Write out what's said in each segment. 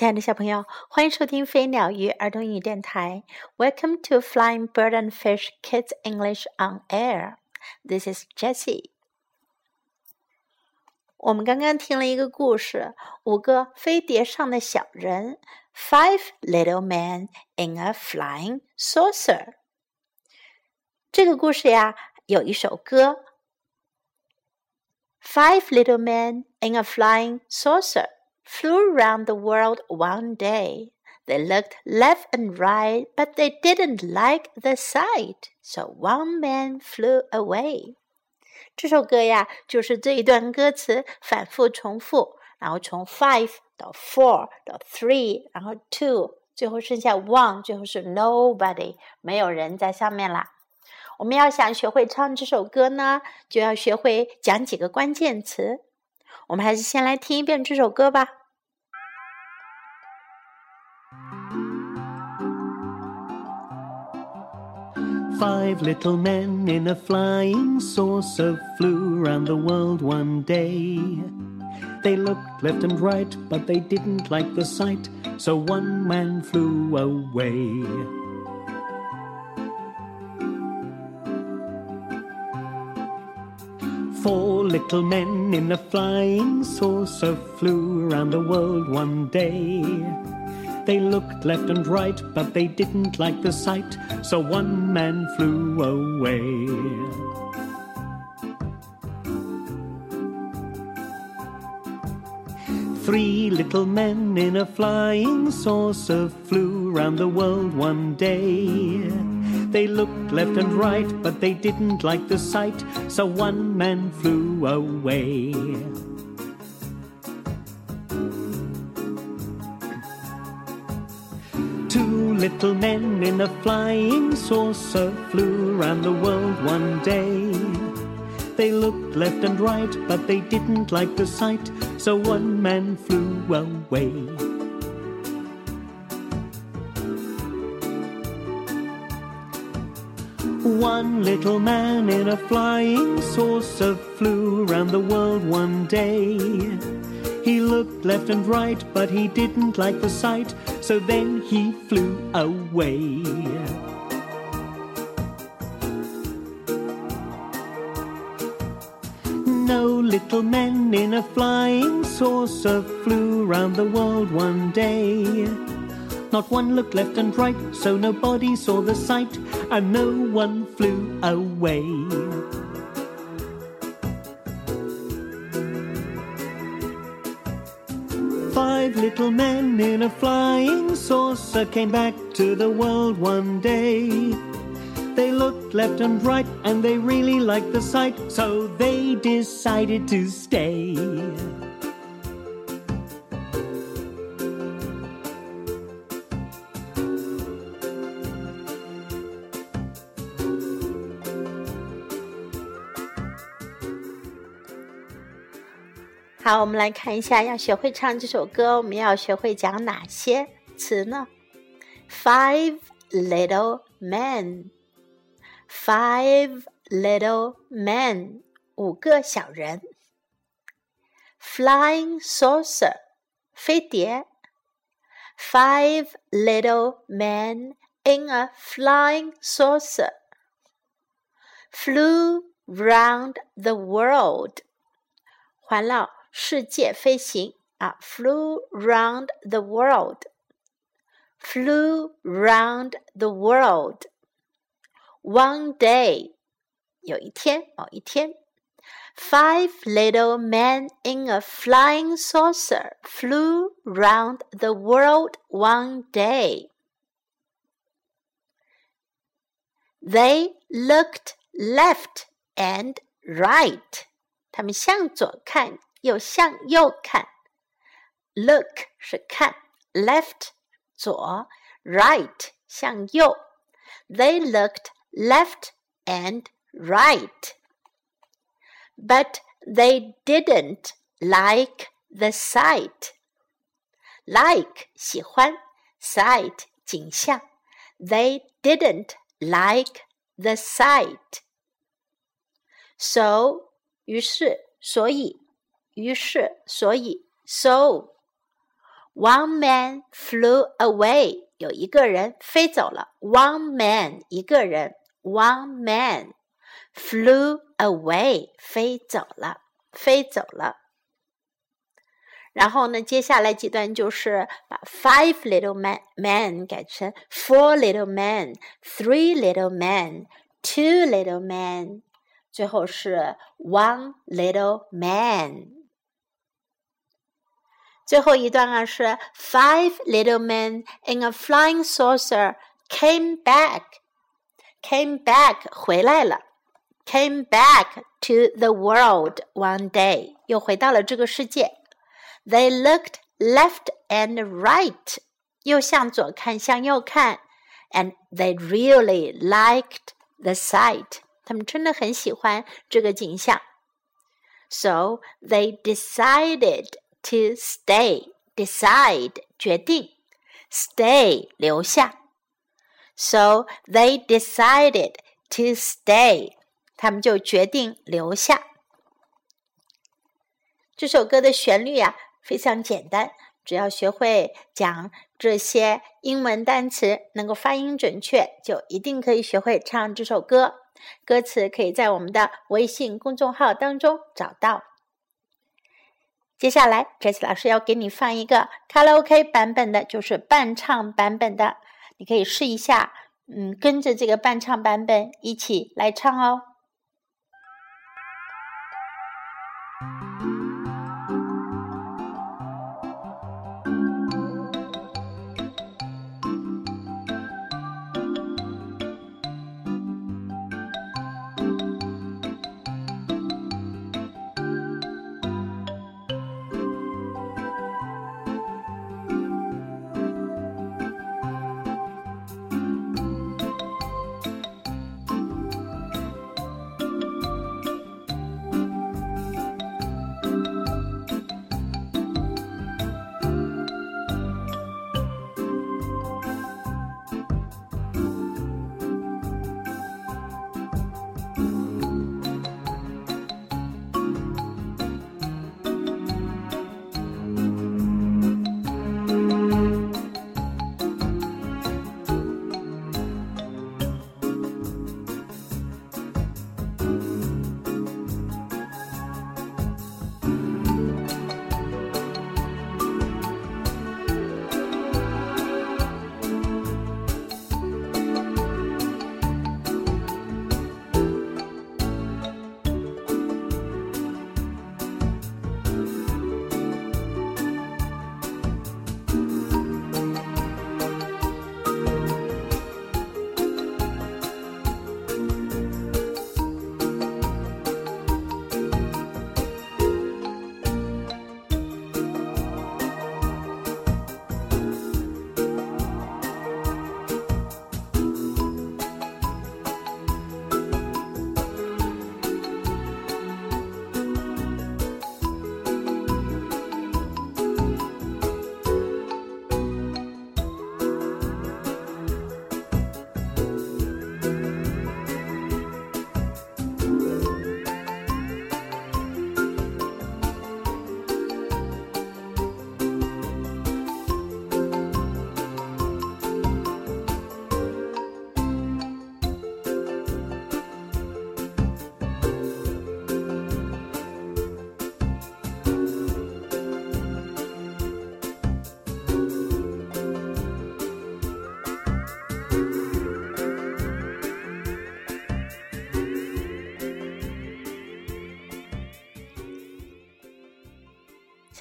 亲爱的小朋友，欢迎收听飞鸟鱼儿童英语电台。Welcome to Flying Bird and Fish Kids English on Air. This is Jessie. 我们刚刚听了一个故事，五个飞碟上的小人，Five little men in a flying saucer。这个故事呀，有一首歌，Five little men in a flying saucer flew around the world one day. They looked left and right, but they didn't like the sight, so one man flew away. 这首歌呀，就是这一段歌词反复重复，然后从 five 到 four 到 three，然后 two，最后剩下 one，最后是 nobody，没有人在上面啦。我们要想学会唱这首歌呢，就要学会讲几个关键词。 我们还是先来听一遍这首歌吧。Five little men in a flying saucer flew round the world one day. They looked left and right, but they didn't like the sight, so one man flew away. Four little men in a flying saucer flew around the world one day. They looked left and right, but they didn't like the sight, so one man flew away. Three little men in a flying saucer flew round the world one day. They looked left and right, but they didn't like the sight, so one man flew away. Two little men in a flying saucer flew round the world one day. They looked left and right, but they didn't like the sight, so one man flew away. One little man in a flying saucer flew round the world one day. He looked left and right, but he didn't like the sight, so then he flew away. No little men in a flying saucer flew round the world one day. Not one looked left and right, so nobody saw the sight, and no one flew away. Five little men in a flying saucer came back to the world one day. They looked left and right and they really liked the sight, so they decided to stay. 好，我们来看一下，要学会唱这首歌，我们要学会讲哪些词呢？Five little men, five little men，五个小人。Flying saucer，飞碟。Five little men in a flying saucer flew round the world，环绕。 世界飞行啊，flew round the world，flew round the world。One day，有一天，某一天，Five little men in a flying saucer flew round the world one day. They looked left and right. 他们向左看， 又向右看，look 是看，left 左，right 向右。They looked left and right, but they didn't like the sight. Like 喜欢，sight 景象。They didn't like the sight. So 于是，所以 于是，所以，so One man flew away，有一个人飞走了。One man，一个人。One man flew away，飞走了，飞走了。然后呢，接下来几段就是把 five little man man 改成 four little men, three little men, two little men，最后是 one little man。最后一段啊是 Five little men in a flying saucer came back, came back 回来了，came back to the world one day 又回到了这个世界。They looked left and right 又向左看向右看，and they really liked the sight 他们真的很喜欢这个景象。So they decided to stay decide 决定，stay 留下。So they decided to stay，他们就决定留下。这首歌的旋律呀非常简单，只要学会讲这些英文单词，能够发音准确，就一定可以学会唱这首歌。歌词可以在我们的微信公众号当中找到。接下来这次老师要给你放一个卡拉 OK 版本的，就是伴唱版本的，你可以试一下，嗯，跟着这个伴唱版本一起来唱哦。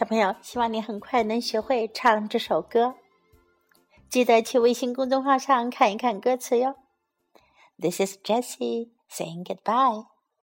小朋友，希望你很快能学会唱这首歌。记得去微信公众号上看一看歌词哟。This is Jessie saying goodbye.